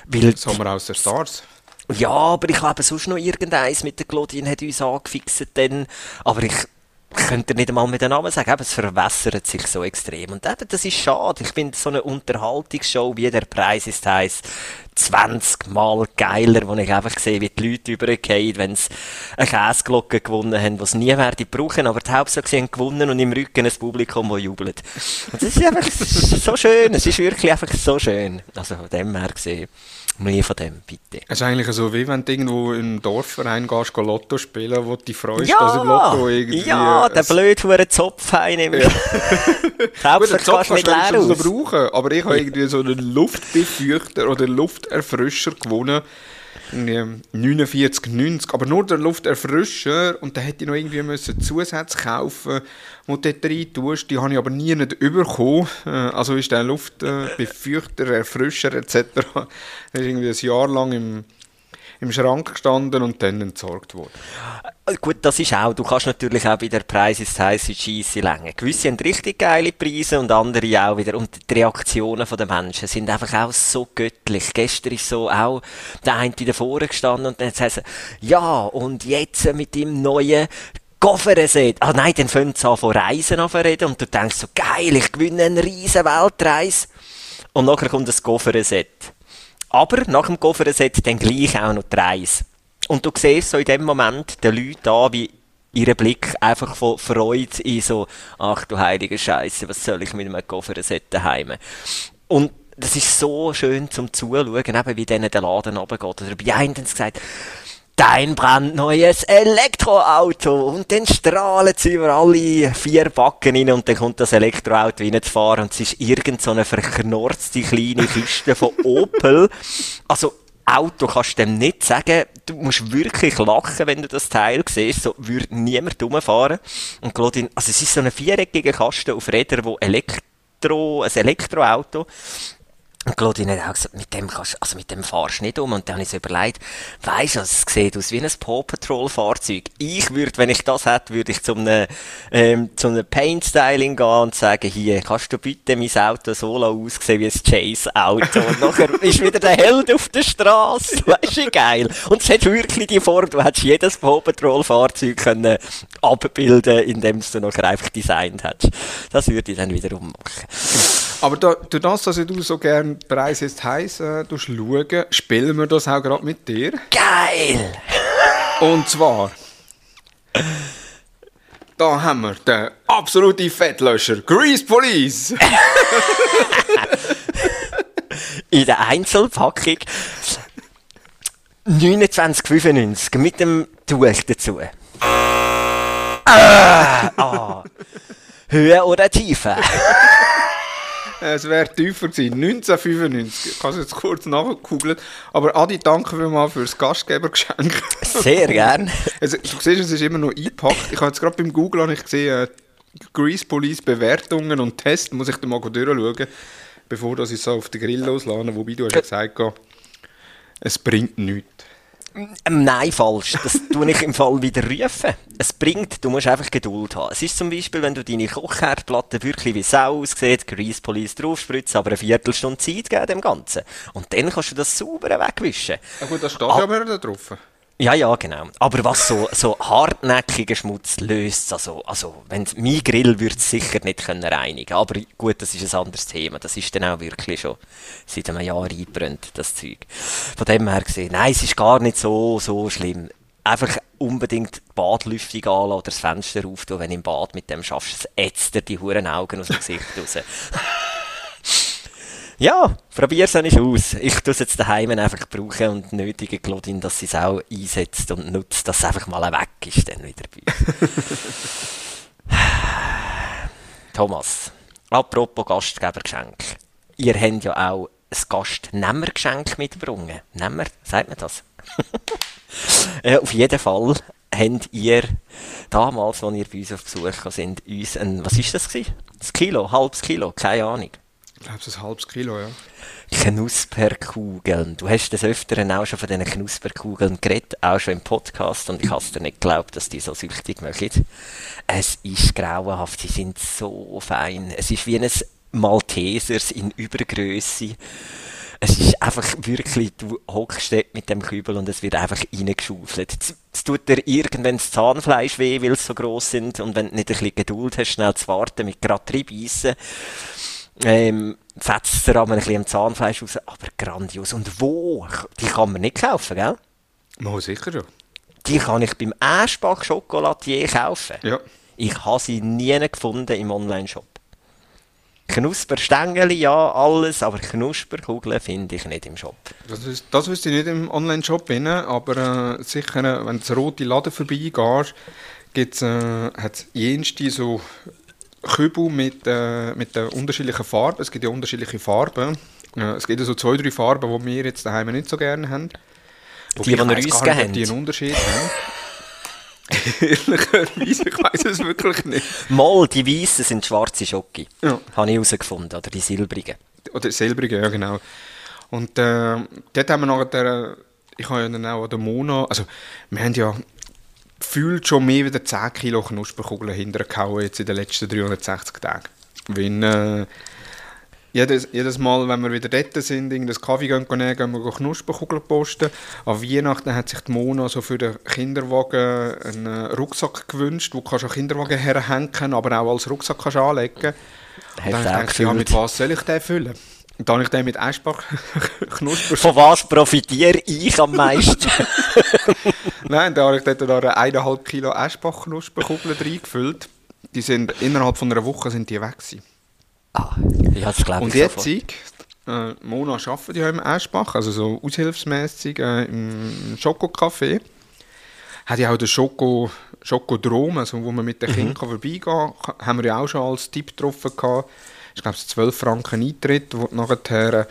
Speaker 2: Weil Sommer aus der Stars.
Speaker 3: Ja, aber ich habe sonst noch irgendeins mit der Claudine hat uns angefixt dann, aber ich könnt ihr nicht einmal mit den Namen sagen, eben, es verwässert sich so extrem. Und eben, das ist schade. Ich finde so eine Unterhaltungsshow, wie der Preis ist, heisst, 20 Mal geiler, wo ich einfach sehe, wie die Leute übergehen, wenn sie eine Käseglocke gewonnen haben, die sie nie werden brauchen, aber die Hauptsache sie haben gewonnen und im Rücken ein Publikum, das jubelt. Und das ist einfach so schön, es ist wirklich einfach so schön. Also von dem her gesehen. Mehr von dem, bitte.
Speaker 2: Es ist eigentlich so, wie wenn du irgendwo in einen Dorfverein gehst, gehst Lotto spielen, wo du dich freust, ja, dass im Lotto irgendwie...
Speaker 3: Ja, der blöd einen Zopf einnimmt. Ja.
Speaker 2: Kannst du nicht leer aus. brauchen, aber ich habe irgendwie so einen Luftbefeuchter oder Lufterfrischer gewonnen 49, 90, aber nur der Lufterfrischer und da hätte ich noch irgendwie müssen Zusätze kaufen, wo du dort rein tust, die habe ich aber nie nicht bekommen, äh, also ist der Luftbefeuchter, Erfrischer etc. Das ist irgendwie ein Jahr lang im im Schrank gestanden und dann entsorgt worden.
Speaker 3: Äh, gut, das ist auch. Du kannst natürlich auch bei der Preis ist heiße Scheisse länger. Gewisse haben richtig geile Preise und andere auch wieder. Und die Reaktionen der Menschen sind einfach auch so göttlich. Gestern ist so auch der eine davor gestanden und dann sagt ja, und jetzt mit dem neuen Kofferset. Ah nein, dann fängt es an von Reisen an reden und du denkst so, geil, ich gewinne eine riesen Weltreise. Und nachher kommt das Kofferset. Aber nach dem Kofferset dann gleich auch noch die Reise. Und du siehst so in dem Moment den Leuten an, wie ihr Blick einfach von Freude in so, ach du heilige Scheiße, was soll ich mit einem Kofferset daheim? Und das ist so schön zum Zuschauen, eben wie denen der Laden runtergeht. Oder bei einem haben sie gesagt, dein brandneues Elektroauto. Und dann strahlen sie über alle vier Backen rein und dann kommt das Elektroauto reinzufahren und es ist irgend so eine verknorzte kleine Kiste von Opel. Also, Auto kannst du dem nicht sagen. Du musst wirklich lachen, wenn du das Teil siehst. So würde niemand rumfahren. Und Claudine, also es ist so ein viereckiger Kasten auf Rädern, wo Elektro, ein Elektroauto. Und Claudine hat auch gesagt, mit dem kannst, also mit dem fahrst du nicht um. Und dann habe ich so überlegt, weisst du, es sieht aus wie ein Paw Patrol Fahrzeug. Ich würde, wenn ich das hätte, würde ich zu einem, ähm, zu einem Paint Styling gehen und sagen, hier, kannst du bitte mein Auto so aussehen wie ein Chase Auto? Und nachher ist wieder der Held auf der Straße. Weißt du, geil. Und es hat wirklich die Form, du hättest jedes Paw Patrol Fahrzeug können abbilden, indem du noch einfach designt hättest. Das würde ich dann wiederum machen.
Speaker 2: Aber da, durch das, dass du so gerne Preis ist heiß äh, schauen, spielen wir das auch gerade mit dir.
Speaker 3: Geil!
Speaker 2: Und zwar. Da haben wir den absoluten Fettlöscher, Grease Police!
Speaker 3: In der Einzelpackung 29,95 mit dem Tuch dazu. Ah, ah. Höhe oder Tiefe?
Speaker 2: Es wäre tiefer gewesen. 1995. Ich habe es jetzt kurz nachgegoogelt. Aber Adi, danke vielmals für das Gastgebergeschenk.
Speaker 3: Sehr gern.
Speaker 2: Also, du siehst, es ist immer noch eingepackt. Ich habe jetzt gerade beim Googlen ich gesehen, äh, Grease Police Bewertungen und Tests. Muss ich da mal durchschauen, bevor ich es so auf den Grill loslade. Wobei du hast ja gesagt, es bringt nichts.
Speaker 3: Ähm, nein, falsch. Das tue ich im Fall wieder rufen. Es bringt, du musst einfach Geduld haben. Es ist zum Beispiel, wenn du deine Kochherdplatte wirklich wie Sau aussieht, Grease Police draufspritzen, aber eine Viertelstunde Zeit geben dem Ganzen. Und dann kannst du das sauber wegwischen.
Speaker 2: Ja gut, das steht ja aber da drauf.
Speaker 3: Ja, ja, genau. Aber was so, so hartnäckiger Schmutz löst, also, also, wenn mein Grill würde sicher nicht können reinigen. Aber gut, das ist ein anderes Thema. Das ist dann auch wirklich schon seit einem Jahr eingebrannt, das Zeug. Von dem her gesehen, nein, es ist gar nicht so, so schlimm. Einfach unbedingt die Badlüftung anlassen oder das Fenster auftun, wenn du im Bad mit dem schaffst. Es ätzt dir die Huren Augen aus dem Gesicht raus. Ja, probier's auch aus. Ich tue es jetzt daheim einfach brauchen und nötige Claudine, dass sie es auch einsetzt und nutzt, dass es einfach mal weg ist, dann wieder bei Thomas, apropos Gastgebergeschenk. Ihr habt ja auch ein Gastnehmergeschenk mitgebracht. Nehmer, sagt man das? äh, auf jeden Fall habt ihr damals, als ihr bei uns auf Besuch sind, uns ein, was ist das gewesen? Ein Kilo, halbes Kilo, keine Ahnung
Speaker 2: Ich glaube, es ist ein halbes Kilo, ja.
Speaker 3: Knusperkugeln. Du hast des Öfteren auch schon von diesen Knusperkugeln geredet, auch schon im Podcast, und ich habe dir nicht geglaubt, dass die so süchtig machen. Es ist grauenhaft, sie sind so fein. Es ist wie ein Maltesers in Übergröße. Es ist einfach wirklich, du hockst mit dem Kübel und es wird einfach reingeschaufelt. Es tut dir irgendwann das Zahnfleisch weh, weil sie so gross sind und wenn du nicht ein bisschen Geduld hast, schnell zu warten, mit gerade reinbeissen, ähm, fetzt es dir ein bisschen am Zahnfleisch raus, aber grandios. Und wo? Die kann man nicht kaufen, gell?
Speaker 2: Mal sicher schon.
Speaker 3: Die kann ich beim Aschbach Chocolatier kaufen.
Speaker 2: Ja.
Speaker 3: Ich habe sie nie gefunden im Online-Shop. Knusperstängel, ja, alles, aber Knusperkugeln finde ich nicht im Shop.
Speaker 2: Das, ist, das wüsste ich nicht im Online-Shop, aber äh, sicher, äh, wenn du rote Laden vorbeigehst, gibt's, äh, hat es jenste so Kübel mit, äh, mit den unterschiedlichen Farben. Es gibt ja unterschiedliche Farben. Äh, es gibt ja so zwei, drei Farben, die wir jetzt daheim nicht so gerne haben.
Speaker 3: Die, die wir uns
Speaker 2: gegeben
Speaker 3: haben.
Speaker 2: Die einen Unterschied haben. Ehrlicherweise, ich weiß es wirklich nicht.
Speaker 3: Mal, die weißen sind schwarze Schoki.
Speaker 2: Ja.
Speaker 3: Habe ich herausgefunden. Oder die silbrigen.
Speaker 2: Oder silbrige, ja genau. Und äh, dort haben wir nachher, ich habe ja dann auch an der Mona, also wir haben ja gefühlt schon mehr wieder 10 Kilo Knusperkugeln hintergehauen jetzt in den letzten 360 Tagen. Wenn, äh, jedes, jedes Mal, wenn wir wieder dort sind, in das Kaffee gehen, gehen, gehen wir Knusperkugeln posten. An Weihnachten hat sich die Mona so für den Kinderwagen einen Rucksack gewünscht, wo du kannst auch Kinderwagen herhängen, aber auch als Rucksack kannst anlegen. Und dann
Speaker 3: du
Speaker 2: habe ich gedacht, ja, mit was soll ich den füllen? Und dann habe ich den mit Eschbach Knusper...
Speaker 3: Von was profitiere ich am meisten?
Speaker 2: Nein, da habe ich dort noch eineinhalb Kilo Eschbach Knusperkugeln reingefüllt. Die sind, innerhalb von einer Woche sind die weg gewesen.
Speaker 3: ah, ich habe es glaube
Speaker 2: Und
Speaker 3: ich
Speaker 2: jetzt,
Speaker 3: sofort.
Speaker 2: äh, Mona arbeitet ja im Eschbach, also so aushilfsmässig äh, im Schokocafé. Hat ja auch den Schoko, Schokodrom, also wo man mit den Kindern kann vorbeigehen kann, haben wir ja auch schon als Tipp getroffen gehabt. Ich glaube, es ist 12 Franken Eintritt, wo nachher äh,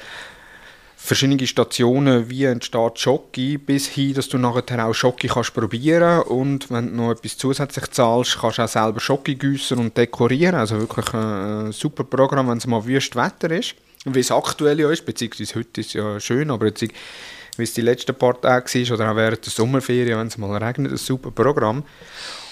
Speaker 2: verschiedene Stationen, wie entsteht Schoki, bis hin, dass du nachher auch Schoki kannst probieren und wenn du noch etwas zusätzlich zahlst, kannst du auch selber Schoki gießen und dekorieren. Also wirklich ein, super Programm, wenn es mal wüst Wetter ist. Wie es aktuell ja ist, beziehungsweise heute ist es ja schön, aber jetzt, wie es die letzten paar Tage war oder auch während der Sommerferien, wenn es mal regnet, ein super Programm.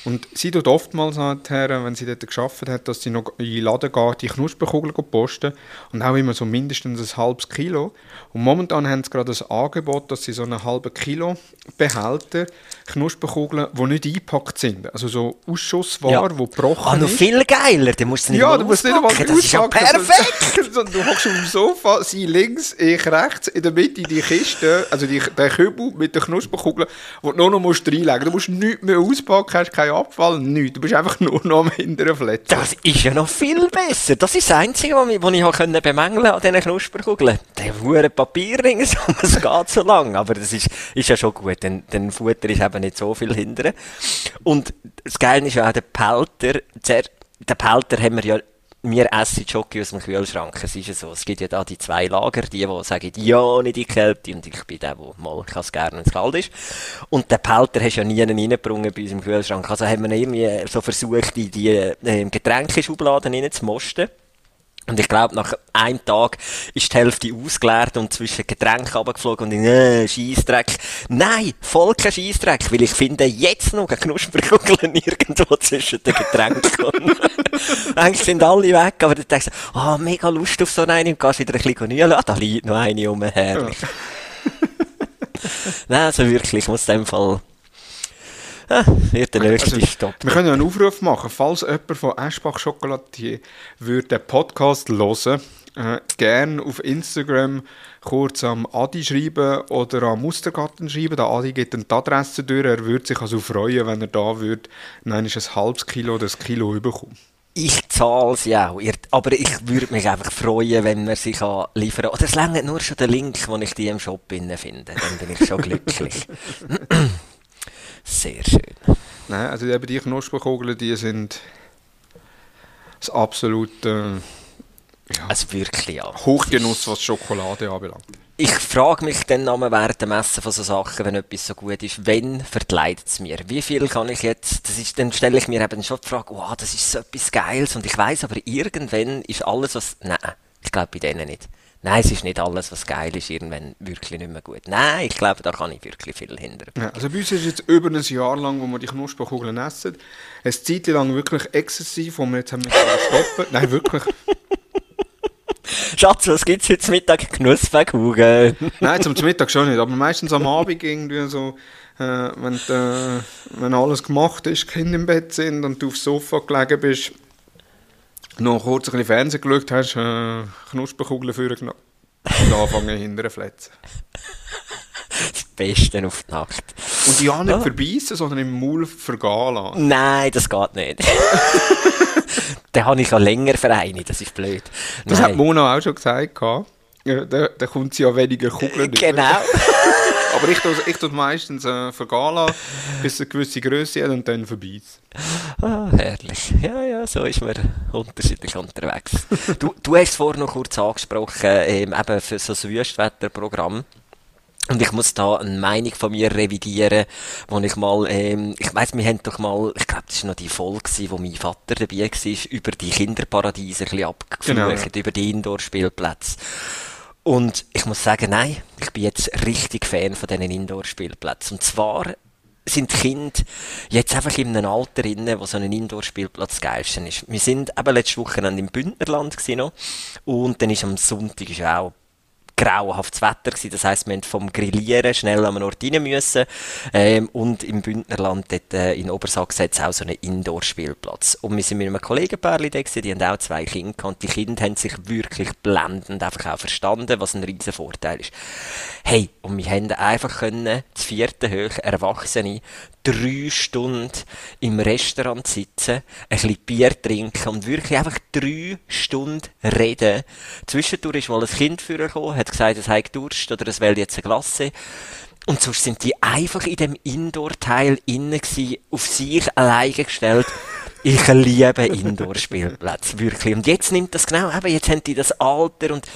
Speaker 2: Und sie tut oftmals nachher, wenn sie dort geschafft hat, dass sie noch in den Laden geht, die Knusperkugeln posten und auch immer so mindestens ein halbes Kilo. Und momentan haben sie gerade das Angebot, dass sie so einen halben Kilo Behälter Knusperkugeln, die nicht eingepackt sind, also so Ausschussware,
Speaker 3: Ja.
Speaker 2: die gebrochen
Speaker 3: Ah, noch viel geiler. Du musst nicht
Speaker 2: Ja, du musst nicht einmal
Speaker 3: auspacken. Das ist ja perfekt.
Speaker 2: Du hockst auf dem Sofa, sie links, ich rechts, in der Mitte die Kiste, also die, der Kübel mit den Knusperkugeln, wo du nur noch musst reinlegen musst. Du musst nichts mehr auspacken, hast keinen Abfall, nichts. Du bist einfach nur noch am hinteren Fletzen.
Speaker 3: Das ist ja noch viel besser. Das ist das Einzige, was ich, was ich habe können bemängeln an diesen Knusperkugeln. Der hure Papierring, es geht so lang. Aber das ist, ist ja schon gut, denn, denn Futter ist eben nicht so viel hindern. Und das Geile ist ja auch der Pelter. Der, Pelter haben wir ja wir essen Jockey aus dem Kühlschrank. Es ist ja so. Es gibt ja da die zwei Lager. Die, die sagen, ja, nicht die Kälte. Und ich bin der, der mal, es gerne, wenn es kalt ist. Und den Pelter hast du ja nie reingebrungen bei uns im Kühlschrank. Also haben wir irgendwie so versucht, in die äh, Getränkeschubladen reinzumosten. Und ich glaube, nach einem Tag ist die Hälfte ausgeleert und zwischen Getränken runtergeflogen und ich, äh, Scheissdreck. Nein, voll kein Scheissdreck, weil ich finde jetzt noch eine Knusperkugel irgendwo zwischen den Getränken. Eigentlich sind alle weg, aber dann denkst du, ah, mega Lust auf so eine und gehst wieder ein bisschen nühlen. Ah, da liegt noch eine um, herrlich. Nein, also wirklich, ich muss in dem Fall, wird der nächste
Speaker 2: Also,
Speaker 3: Stopp.
Speaker 2: wir können ja einen Aufruf machen, falls jemand von Eschbach Chocolatier würde den Podcast hören, äh, gerne auf Instagram kurz am Adi schreiben oder am Mustergarten schreiben. Der Adi gibt dann die Adresse durch. Er würde sich also freuen, wenn er da würde, nein, ist ein halbes Kilo oder ein Kilo überkommen.
Speaker 3: Ich zahle sie auch. Ihr- Aber ich würde mich einfach freuen, wenn man sie kann liefern kann. Oder es reicht nur schon der Link, den ich die im Shop finde. Dann bin ich schon glücklich. Sehr schön.
Speaker 2: Nein, also eben die Knusperkugeln, die sind das absolute ja,
Speaker 3: Also wirklich, ja.
Speaker 2: Hochgenuss, was Schokolade anbelangt.
Speaker 3: Ich frage mich dann einmal während dem Essen von so Sachen, wenn etwas so gut ist, wenn verkleidet es mir? Wie viel kann ich jetzt, das ist, dann stelle ich mir eben schon die Frage, wow, das ist so etwas Geiles und ich weiß aber irgendwann ist alles, was, nein, Ich glaube bei denen nicht. Nein, es ist nicht alles, was geil ist, irgendwann wirklich nicht mehr gut. Nein, ich glaube, da kann ich wirklich viel hindern.
Speaker 2: Ja, also bei uns ist jetzt über ein Jahr lang, wo wir die Knusperkugeln essen, eine Zeit lang wirklich exzessiv, wo wir jetzt haben stoppen. Nein, wirklich.
Speaker 3: Schatz, was gibt es heute Mittag? Knusperkugeln.
Speaker 2: Nein, zum Mittag schon nicht, aber meistens am Abend irgendwie so, äh, wenn, äh, wenn alles gemacht ist, Kinder im Bett sind und du aufs Sofa gelegen bist, noch kurz ein bisschen Fernsehen geschaut hast, äh, Knusperkugeln vorgenommen und anfangen hinterher fletzen.
Speaker 3: Das Beste auf die Nacht.
Speaker 2: Und die auch nicht
Speaker 3: Ja.
Speaker 2: verbeissen, sondern im Maul vergehen lassen.
Speaker 3: Nein, das geht nicht. Den habe ich ja länger vereinigt, das ist blöd.
Speaker 2: Das
Speaker 3: Nein.
Speaker 2: hat Mona auch schon gesagt. Ja, da, da kommt sie ja weniger Kugeln.
Speaker 3: Genau.
Speaker 2: Aber ich tue ich tue meistens äh, lassen, bis eine gewisse Größe hat und dann verbeissen.
Speaker 3: Ah, herrlich. Ja, ja, so ist man unterschiedlich unterwegs. Du, du hast es vorhin noch kurz angesprochen, ähm, eben für so ein Wüstwetterprogramm. Und ich muss da eine Meinung von mir revidieren, wo ich mal, ähm, ich weiss, wir haben doch mal, ich glaube, das war noch die Folge, wo mein Vater dabei war, über die Kinderparadiese ein bisschen abgeflucht,
Speaker 2: Genau,
Speaker 3: über die Indoor-Spielplätze. Und ich muss sagen, nein, ich bin jetzt richtig Fan von diesen Indoor-Spielplätzen. Und zwar sind die Kinder jetzt einfach in einem Alter drin, wo so ein Indoor-Spielplatz das geilste ist. Wir sind eben letzte Woche im Bündnerland noch, und dann ist am Sonntag ist auch grauenhaftes Wetter gewesen. Das heisst, wir haben vom Grillieren schnell an einen Ort rein müssen. Ähm, und im Bündnerland, dort, äh, in Obersachsen, hat es auch so einen Indoor-Spielplatz. Und wir sind mit einem Kollegenpärchen da gewesen, die haben auch zwei Kinder gehabt. Die Kinder haben sich wirklich blendend einfach auch verstanden, was ein riesen Vorteil ist. Hey, und wir haben einfach können, das vierte Hoch, Erwachsene, drei Stunden im Restaurant sitzen, ein bisschen Bier trinken und wirklich einfach drei Stunden reden. Zwischendurch ist mal ein Kind vorgekommen, hat gesagt, es hat Durst oder es will jetzt eine Glasse. Und sonst sind die einfach in dem Indoor-Teil innen gewesen, auf sich alleine gestellt. Ich liebe Indoor-Spielplätze, wirklich. Und jetzt nimmt das genau, eben, jetzt haben die das Alter und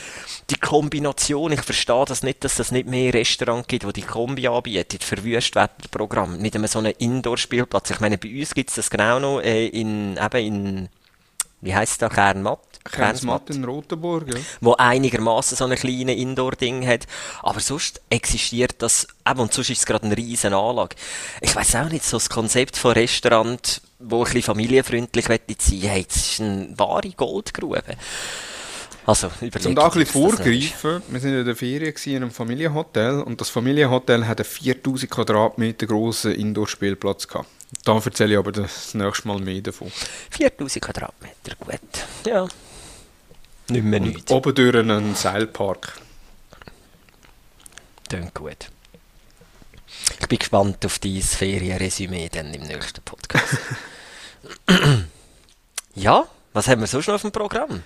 Speaker 3: die Kombination. Ich verstehe das nicht, dass es nicht mehr Restaurants gibt, die die Kombi anbieten für Wüstwetterprogramm. Mit einem so einem Indoor-Spielplatz. Ich meine, bei uns gibt es das genau noch äh, in, eben in, wie heisst es da, Kernmatt?
Speaker 2: Kernsmatt in Rotenburg, ja.
Speaker 3: wo einigermaßen so ein kleines Indoor-Ding hat. Aber sonst existiert das, eben, und sonst ist es gerade eine riesen Anlage. Ich weiß auch nicht, so das Konzept von Restaurant, wo ein bisschen familienfreundlich sein will, hey, das ist eine wahre Goldgrube. Also, überlegt
Speaker 2: Um da ein bisschen vorgreifen, wir sind in der Ferien in einem Familienhotel und das Familienhotel hat einen 4000 Quadratmeter grossen Indoor-Spielplatz gehabt. Da erzähle ich aber das nächste Mal mehr davon.
Speaker 3: 4000 Quadratmeter, gut. Ja. Nicht mehr
Speaker 2: Und
Speaker 3: nichts.
Speaker 2: oben durch einen Seilpark.
Speaker 3: Klingt gut. Ich bin gespannt auf dein Ferienresümee dann im nächsten Podcast. ja, was haben wir sonst noch auf dem Programm?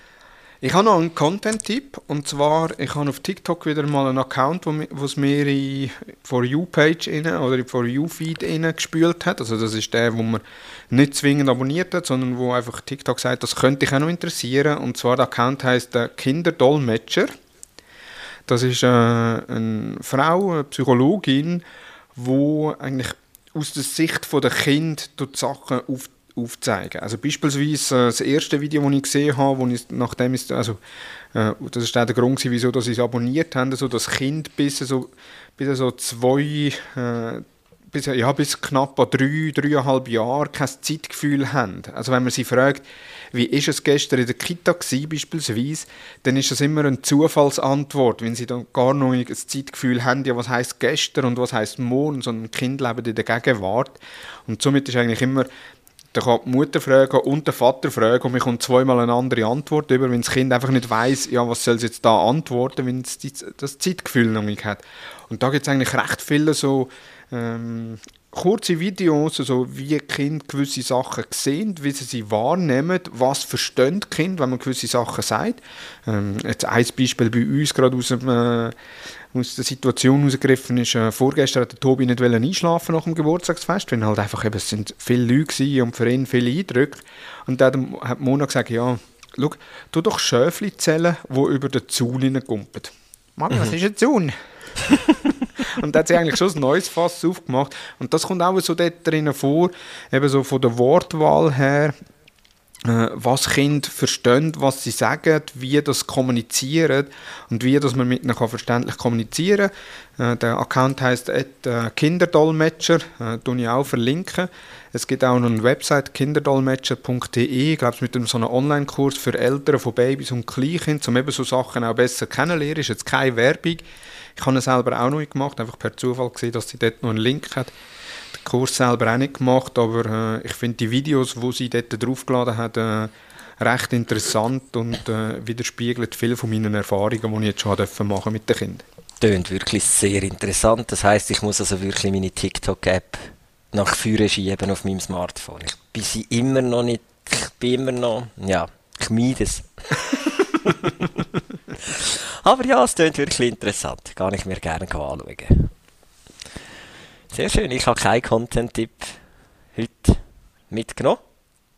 Speaker 2: Ich habe noch einen Content-Tipp und zwar, ich habe auf TikTok wieder mal einen Account, wo es mir in For You-Page oder in For You-Feed gespült hat. Also das ist der, wo man nicht zwingend abonniert hat, sondern wo einfach TikTok sagt, das könnte dich auch noch interessieren. Und zwar der Account heißt der Kinderdolmetscher. Das ist äh, eine Frau, eine Psychologin, wo eigentlich aus der Sicht der Kind die Sachen auf, aufzeigen. Also beispielsweise äh, das erste Video, das ich gesehen habe, wo ich, nachdem ist, also äh, das ist auch der Grund, wieso dass ich es abonniert habe, so das Kind bis so, bis so zwei, äh, bis, ja, bis knapp an drei, dreieinhalb Jahre kein Zeitgefühl haben. Also wenn man sie fragt, wie ist es gestern in der Kita gewesen, beispielsweise, dann ist das immer eine Zufallsantwort, wenn sie dann gar noch das Zeitgefühl haben, ja, was heißt gestern und was heißt morgen, sondern die Kinder leben in der Gegenwart. Und somit ist eigentlich immer, da kann die Mutter fragen und der Vater fragen und man kommt zweimal eine andere Antwort über, wenn das Kind einfach nicht weiß, ja, was soll es jetzt da antworten, wenn es das Zeitgefühl noch nicht hat. Und da gibt es eigentlich recht viele so ähm, kurze Videos, also wie Kinder gewisse Sachen sehen, wie sie sie wahrnehmen, was verstehen Kinder, wenn man gewisse Sachen sagt. Ähm, jetzt ein Beispiel bei uns gerade aus, dem, äh, aus der Situation herausgegriffen ist, äh, vorgestern hat der Tobi nicht einschlafen nach dem Geburtstagsfest, weil halt einfach eben, es sind viele Leute und für ihn viele Eindrücke. Und dann hat Mona gesagt, ja, schau, tu doch Schöfli zählen, die über den Zaun hineinkumpen. Mami, was ist ein Zaun? Und da hat sie eigentlich schon ein neues Fass aufgemacht. Und das kommt auch so dort drinnen vor, eben so von der Wortwahl her, was Kinder verstehen, was sie sagen, wie das kommunizieren und wie das man mit ihnen verständlich kommunizieren kann. Äh, der Account heißt äh, Kinderdolmetscher, äh, tue ich auch verlinken. Es gibt auch noch eine Website kinderdolmetscher.de, ich glaube mit einem so einem Online-Kurs für Eltern von Babys und Kleinkindern, um eben so Sachen auch besser kennenzulernen. Ist jetzt keine Werbung. Ich habe es selber auch noch gemacht, einfach per Zufall gesehen, dass sie dort noch einen Link hat. Den Kurs selber auch nicht gemacht, aber äh, ich finde die Videos, die sie dort draufgeladen hat, äh, recht interessant und äh, widerspiegelt viele von meinen Erfahrungen, die ich jetzt schon machen durfte mit den Kindern.
Speaker 3: Tönt wirklich sehr interessant. Das heißt, ich muss also wirklich meine TikTok-App nach vorne schieben auf meinem Smartphone. Ich bin sie immer noch nicht, ich bin immer noch, ja, ich meide es. Aber ja, es klingt wirklich interessant. Kann ich mir gerne anschauen. Sehr schön, ich habe keinen Content-Tipp heute mitgenommen.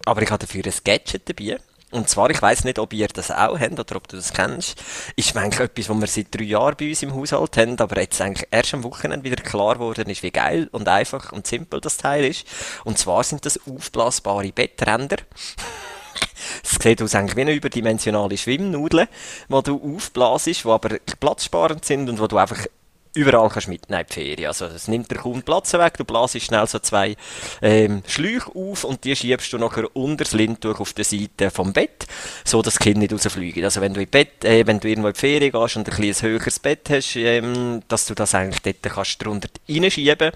Speaker 3: Aber ich habe dafür ein Gadget dabei. Und zwar, ich weiß nicht, ob ihr das auch habt oder ob du das kennst, ist eigentlich etwas, was wir seit drei Jahren bei uns im Haushalt haben, aber jetzt eigentlich erst am Wochenende wieder klar geworden ist, wie geil und einfach und simpel das Teil ist. Und zwar sind das aufblasbare Bettränder. Es sieht aus eigentlich wie eine überdimensionale Schwimmnudel, die du aufblasst, die aber platzsparend sind und wo du einfach überall kannst mitnehmen in die Ferien. Also es nimmt dir kaum Platz weg, du blasst schnell so zwei ähm, Schläuche auf und die schiebst du nachher unter das Lindtuch auf der Seite vom Bett, so dass das Kind nicht rausfliegt. Also wenn du, in Bett, äh, wenn du irgendwo in die Ferien gehst und ein kleines höheres Bett hast, ähm, dass du das eigentlich dort kannst drunter reinschieben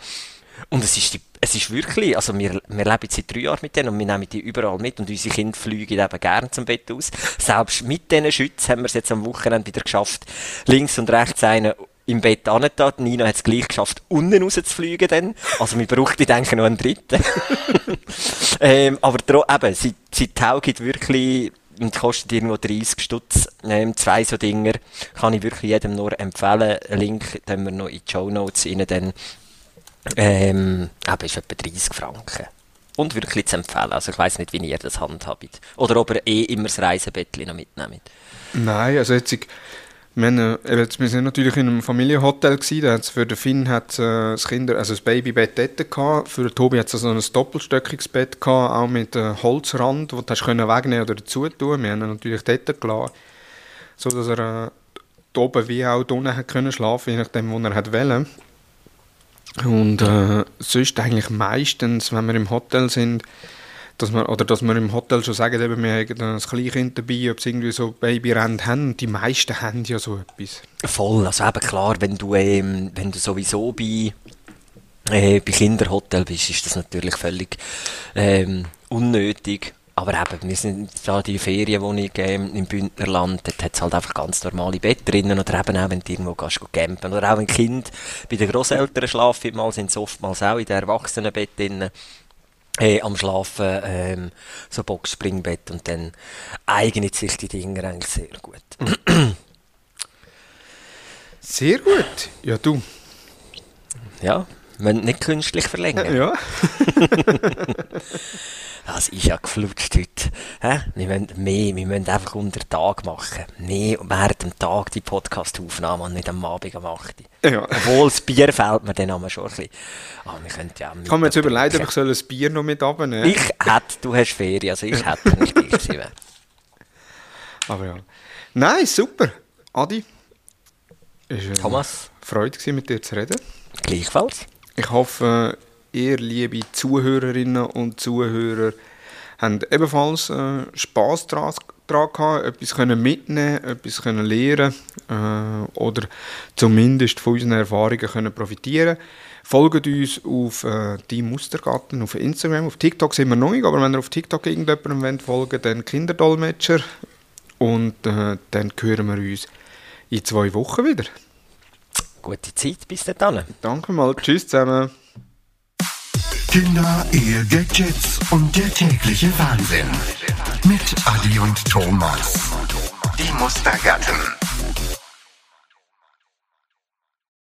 Speaker 3: und es ist, die, es ist wirklich, also wir, wir leben seit drei Jahren mit denen und wir nehmen die überall mit und unsere Kinder fliegen eben gerne zum Bett aus. Selbst mit diesen Schützen haben wir es jetzt am Wochenende wieder geschafft, links und rechts einen im Bett angetan. Nina hat es gleich geschafft, unten rauszufliegen dann. Also wir brauchten, denke noch einen dritten. ähm, aber eben, sie, sie taugt wirklich und kostet irgendwo 30 Stutz. Ähm, zwei so Dinger kann ich wirklich jedem nur empfehlen. Link den wir noch in die Show Notes rein. Dann, ähm, eben ist etwa 30 Franken. Und wirklich zu empfehlen. Also ich weiß nicht, wie ihr das handhabt. Oder ob ihr eh immer das Reisebettchen noch mitnehmt.
Speaker 2: Nein, also jetzt... Wir, haben, äh, natürlich in einem Familienhotel für den Finn hat äh, das Kinder, also das Babybett dort gehabt, für den Tobi hat es so ein doppelstöckiges Bett gehabt, auch mit einem äh, Holzrand, wo du hast können wegnehmen oder dazu tun. Wir haben ihn natürlich dort gelassen, so dass er äh, oben wie auch unten hat können schlafen, je nachdem, wo er hat wollen. Und äh, sonst eigentlich meistens, wenn wir im Hotel sind, dass wir, oder dass wir im Hotel schon sagen, eben, wir haben ein Kleinkind dabei, ob sie irgendwie so Babyrennen haben. Die meisten haben ja so etwas.
Speaker 3: Voll, also eben klar, wenn du, ähm, wenn du sowieso bei, äh, bei Kinderhotel bist, ist das natürlich völlig ähm, unnötig. Aber eben, wir sind da die Ferienwohnung ähm, im Bündnerland, dort hat es halt einfach ganz normale Betten drinnen. Oder eben auch, wenn du irgendwo gehst, campen. Oder auch wenn Kind bei den Grosseltern schlafen, sind sie oftmals auch in den Erwachsenenbett drinnen äh, am Schlafen ähm, so Boxspringbett und dann eignet sich die Dinge eigentlich sehr gut.
Speaker 2: Sehr gut. Ja, du.
Speaker 3: Ja, wenn nicht künstlich verlängern.
Speaker 2: Ja.
Speaker 3: Das ist ja geflutscht heute. Wir müssen mehr, wir müssen einfach unter Tag machen. Mehr während dem Tag die Podcast-Aufnahme und nicht am Abend am 8. Ja. Obwohl das Bier fehlt mir dann schon ein bisschen. Aber wir können ja
Speaker 2: Ich habe mir jetzt überlegt, ob ich soll ein Bier noch mit abnehmen
Speaker 3: Ich hätte, du hast Ferien, also ich hätte nicht gewesen.
Speaker 2: Aber ja. Nein, super. Adi.
Speaker 3: Ist, äh, Thomas.
Speaker 2: Freude mit dir zu reden.
Speaker 3: Gleichfalls.
Speaker 2: Ich hoffe, ihr, liebe Zuhörerinnen und Zuhörer, haben ebenfalls äh, Spass daran gehabt, etwas können mitnehmen, etwas können lernen äh, oder zumindest von unseren Erfahrungen können profitieren. Folgt uns auf äh, die Mustergarten auf Instagram, auf TikTok sind wir noch nicht, aber wenn ihr auf TikTok irgendjemandem wollt, folgen, dann Kinderdolmetscher und äh, dann hören wir uns in zwei Wochen wieder.
Speaker 3: Gute Zeit, bis dann.
Speaker 2: Danke mal, tschüss zusammen.
Speaker 1: Kinder, Ehe, Gadgets und der tägliche Wahnsinn. Mit Adi und Thomas. Die Mustergatten.